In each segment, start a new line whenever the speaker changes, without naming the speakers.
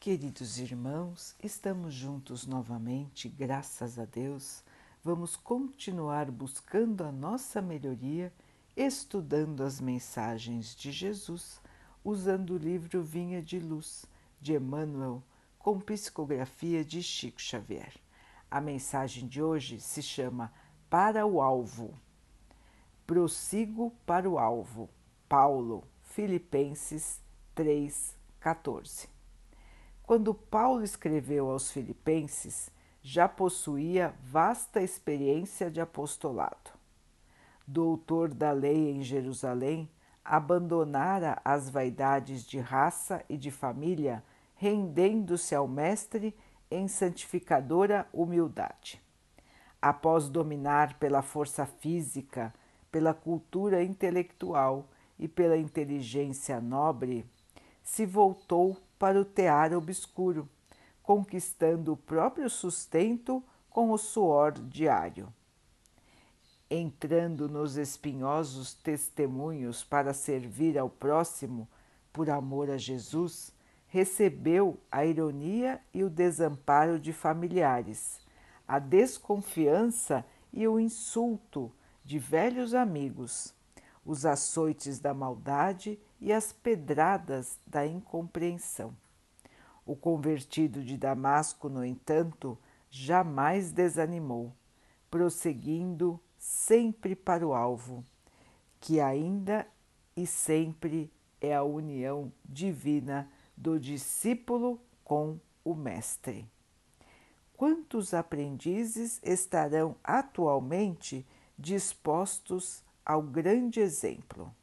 Queridos irmãos, estamos juntos novamente, graças a Deus. Vamos continuar buscando a nossa melhoria, estudando as mensagens de Jesus, usando o livro Vinha de Luz, de Emmanuel, com psicografia de Chico Xavier. A mensagem de hoje se chama Para o Alvo. Prossigo para o alvo. Paulo, Filipenses 3, 14. Quando Paulo escreveu aos Filipenses, já possuía vasta experiência de apostolado. Doutor da lei em Jerusalém, abandonara as vaidades de raça e de família, rendendo-se ao Mestre em santificadora humildade. Após dominar pela força física, pela cultura intelectual e pela inteligência nobre, se voltou para o tear obscuro, conquistando o próprio sustento com o suor diário. Entrando nos espinhosos testemunhos para servir ao próximo por amor a Jesus, recebeu a ironia e o desamparo de familiares, a desconfiança e o insulto de velhos amigos, os açoites da maldade e as pedradas da incompreensão. O convertido de Damasco, no entanto, jamais desanimou, prosseguindo sempre para o alvo, que ainda e sempre é a união divina do discípulo com o Mestre. Quantos aprendizes estarão atualmente dispostos ao grande exemplo?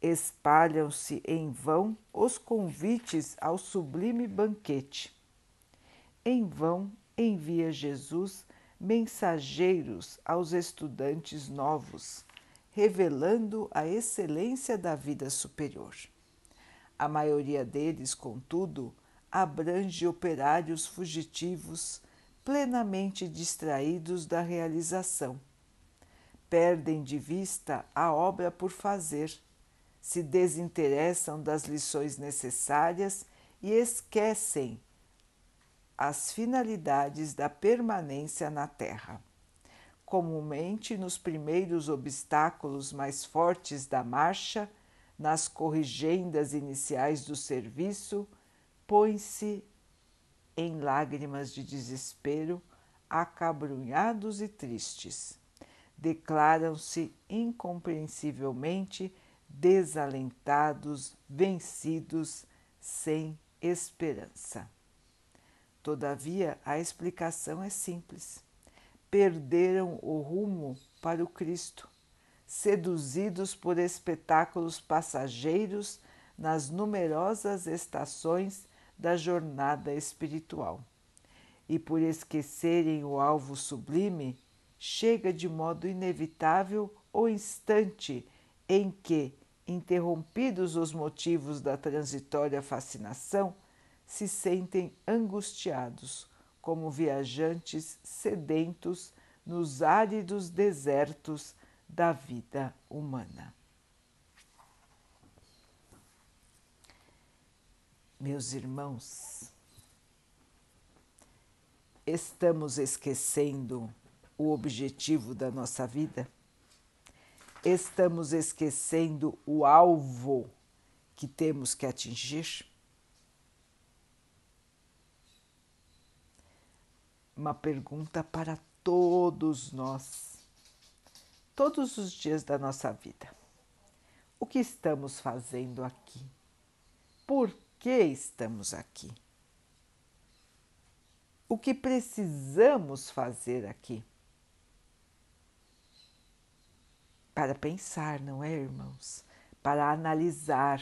espalham-se em vão os convites ao sublime banquete. Em vão envia Jesus mensageiros aos estudantes novos, revelando a excelência da vida superior. A maioria deles, contudo, abrange operários fugitivos plenamente distraídos da realização. Perdem de vista a obra por fazer se desinteressam das lições necessárias e esquecem as finalidades da permanência na Terra. Comumente, nos primeiros obstáculos mais fortes da marcha, nas corrigendas iniciais do serviço, põe-se em lágrimas de desespero, acabrunhados e tristes. Declaram-se incompreensivelmente desalentados, vencidos, sem esperança. Todavia, a explicação é simples. Perderam o rumo para o Cristo, seduzidos por espetáculos passageiros nas numerosas estações da jornada espiritual. E por esquecerem o alvo sublime, chega de modo inevitável o instante em que, interrompidos os motivos da transitória fascinação, se sentem angustiados, como viajantes sedentos nos áridos desertos da vida humana. Meus irmãos, estamos esquecendo o objetivo da nossa vida? estamos esquecendo o alvo que temos que atingir? Uma pergunta para todos nós, todos os dias da nossa vida. O que estamos fazendo aqui? Por que estamos aqui? O que precisamos fazer aqui? Para pensar, não é, irmãos? Para analisar.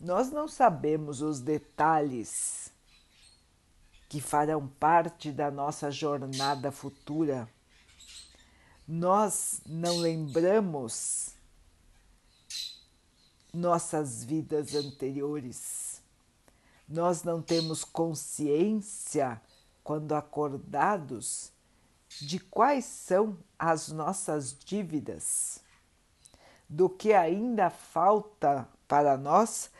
Nós não sabemos os detalhes que farão parte da nossa jornada futura. Nós não lembramos nossas vidas anteriores. Nós não temos consciência, quando acordados, de quais são as nossas dívidas, do que ainda falta para nós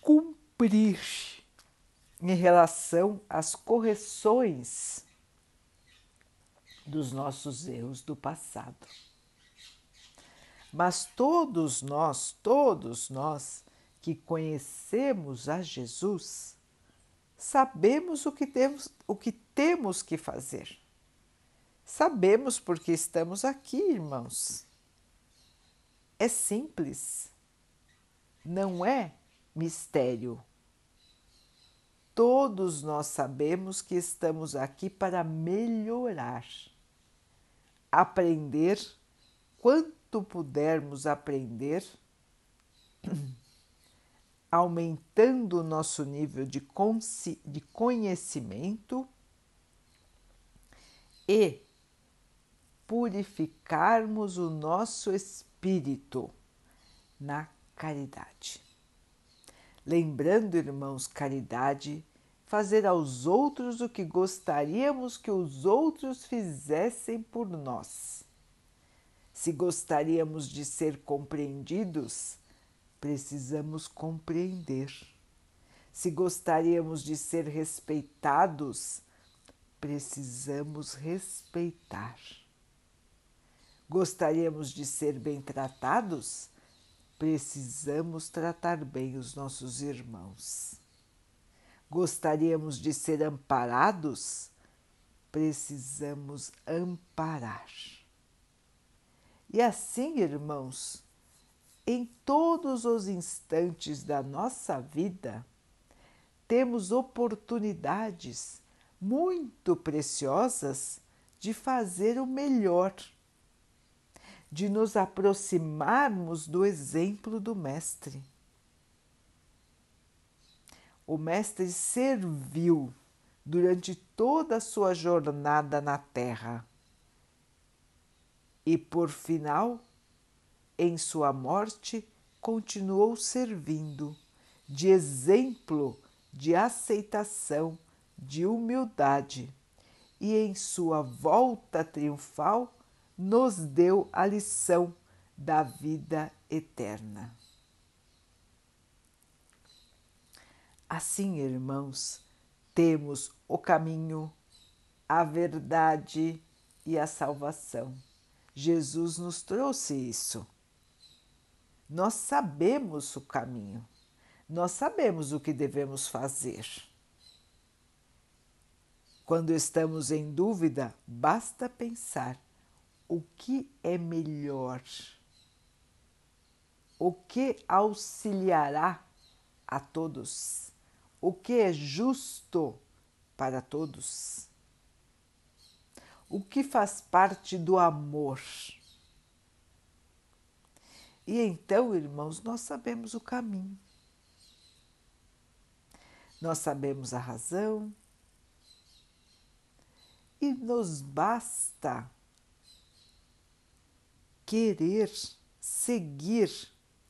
cumprir em relação às correções dos nossos erros do passado. Mas todos nós, todos nós que conhecemos a Jesus, sabemos o que temos, o que, temos que fazer. Sabemos porque estamos aqui, irmãos. É simples, não é mistério. Todos nós sabemos que estamos aqui para melhorar, aprender quanto pudermos aprender, aumentando o nosso nível de, de conhecimento e purificarmos o nosso espírito na caridade. Lembrando, irmãos, caridade, fazer aos outros o que gostaríamos que os outros fizessem por nós. Se gostaríamos de ser compreendidos, precisamos compreender. Se gostaríamos de ser respeitados, precisamos respeitar. Gostaríamos de ser bem tratados? Precisamos tratar bem os nossos irmãos. Gostaríamos de ser amparados? Precisamos amparar. E assim, irmãos, em todos os instantes da nossa vida, temos oportunidades muito preciosas de fazer o melhor de nos aproximarmos do exemplo do Mestre. O Mestre serviu durante toda a sua jornada na Terra e, por final, em sua morte, continuou servindo de exemplo de aceitação, de humildade, e em sua volta triunfal nos deu a lição da vida eterna. Assim, irmãos, temos o caminho, a verdade e a salvação. Jesus nos trouxe isso. Nós sabemos o caminho, nós sabemos o que devemos fazer. Quando estamos em dúvida, basta pensar o que é melhor, o que auxiliará a todos, o que é justo para todos, o que faz parte do amor. E então, irmãos, nós sabemos o caminho. Nós sabemos a razão e nos basta querer seguir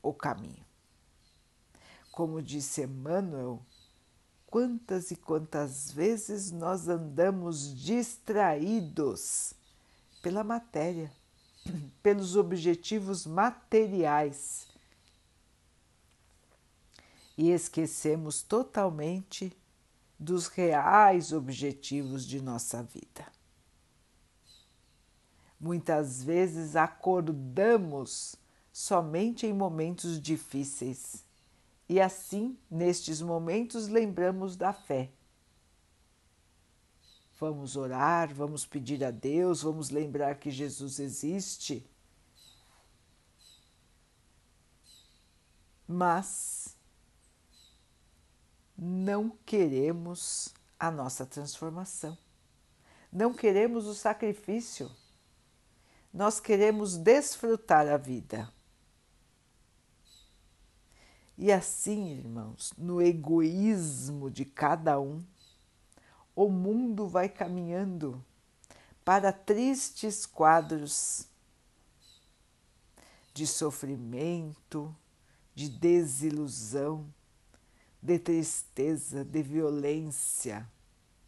o caminho. Como disse Emmanuel, quantas e quantas vezes nós andamos distraídos pela matéria, pelos objetivos materiais e esquecemos totalmente dos reais objetivos de nossa vida. Muitas vezes acordamos somente em momentos difíceis e assim, nestes momentos, lembramos da fé. Vamos orar, vamos pedir a Deus, vamos lembrar que Jesus existe. Mas não queremos a nossa transformação, não queremos o sacrifício nós queremos desfrutar a vida. E assim, irmãos, no egoísmo de cada um, o mundo vai caminhando para tristes quadros de sofrimento, de desilusão, de tristeza, de violência,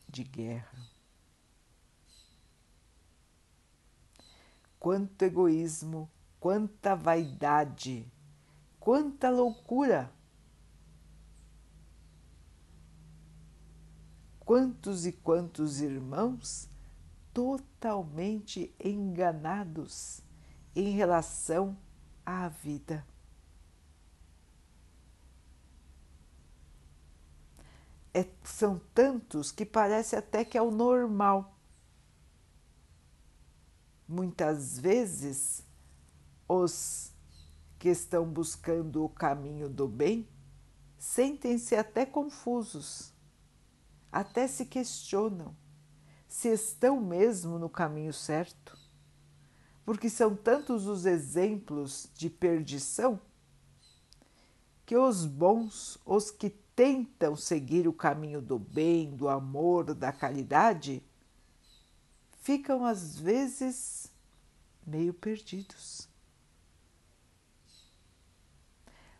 de guerra. Quanto egoísmo, quanta vaidade, quanta loucura! Quantos e quantos irmãos totalmente enganados em relação à vida. É, são tantos que parece até que é o normal. Muitas vezes, os que estão buscando o caminho do bem sentem-se até confusos, até se questionam se estão mesmo no caminho certo, porque são tantos os exemplos de perdição que os bons, os que tentam seguir o caminho do bem, do amor, da caridade, ficam às vezes meio perdidos.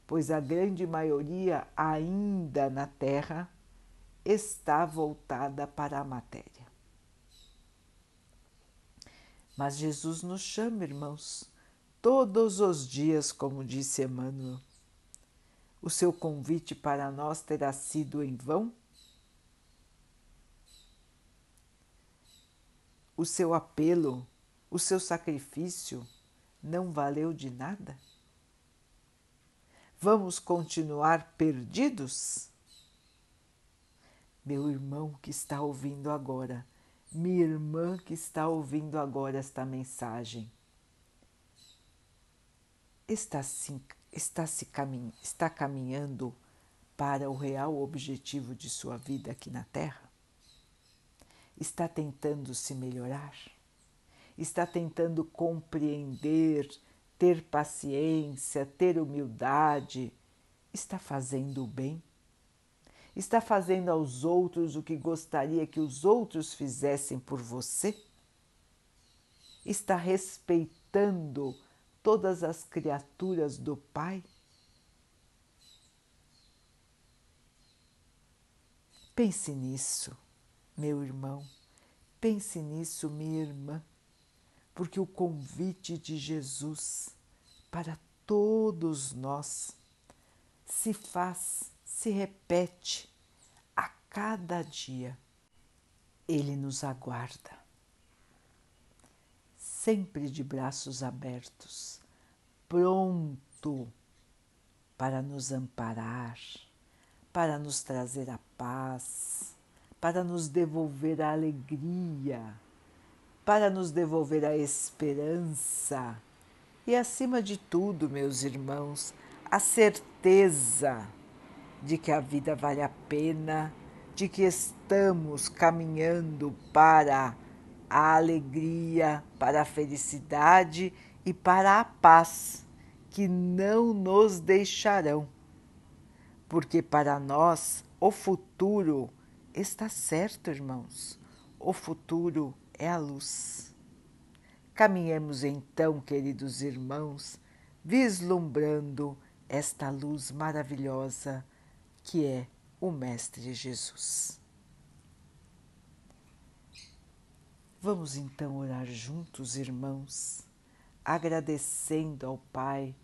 Pois a grande maioria ainda na Terra está voltada para a matéria. Mas Jesus nos chama, irmãos, todos os dias, como disse Emmanuel. O seu convite para nós terá sido em vão? O seu apelo, o seu sacrifício não valeu de nada? Vamos continuar perdidos? Meu irmão que está ouvindo agora, minha irmã que está ouvindo agora esta mensagem, está, sim, está, se caminha, está caminhando para o real objetivo de sua vida aqui na Terra? Está tentando se melhorar? Está tentando compreender, ter paciência, ter humildade? Está fazendo o bem? Está fazendo aos outros o que gostaria que os outros fizessem por você? Está respeitando todas as criaturas do Pai? Pense nisso, meu irmão, pense nisso, minha irmã, porque o convite de Jesus para todos nós se faz se repete a cada dia. Ele nos aguarda, sempre de braços abertos, pronto para nos amparar, para nos trazer a paz, para nos devolver a alegria, para nos devolver a esperança e, acima de tudo, meus irmãos, a certeza de que a vida vale a pena, de que estamos caminhando para a alegria, para a felicidade e para a paz que não nos deixarão. Porque para nós o futuro está certo, irmãos. O futuro é a luz. Caminhemos então, queridos irmãos, vislumbrando esta luz maravilhosa que é o Mestre Jesus. Vamos então orar juntos, irmãos, agradecendo ao Pai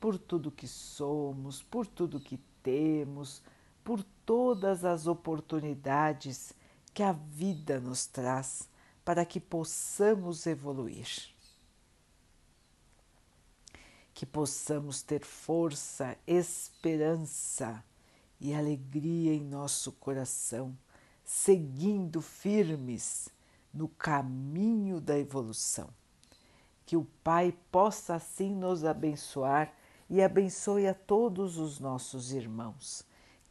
por tudo que somos, por tudo que temos, por todas as oportunidades que a vida nos traz para que possamos evoluir. Que possamos ter força, esperança e alegria em nosso coração, seguindo firmes no caminho da evolução. Que o Pai possa assim nos abençoar e abençoe a todos os nossos irmãos.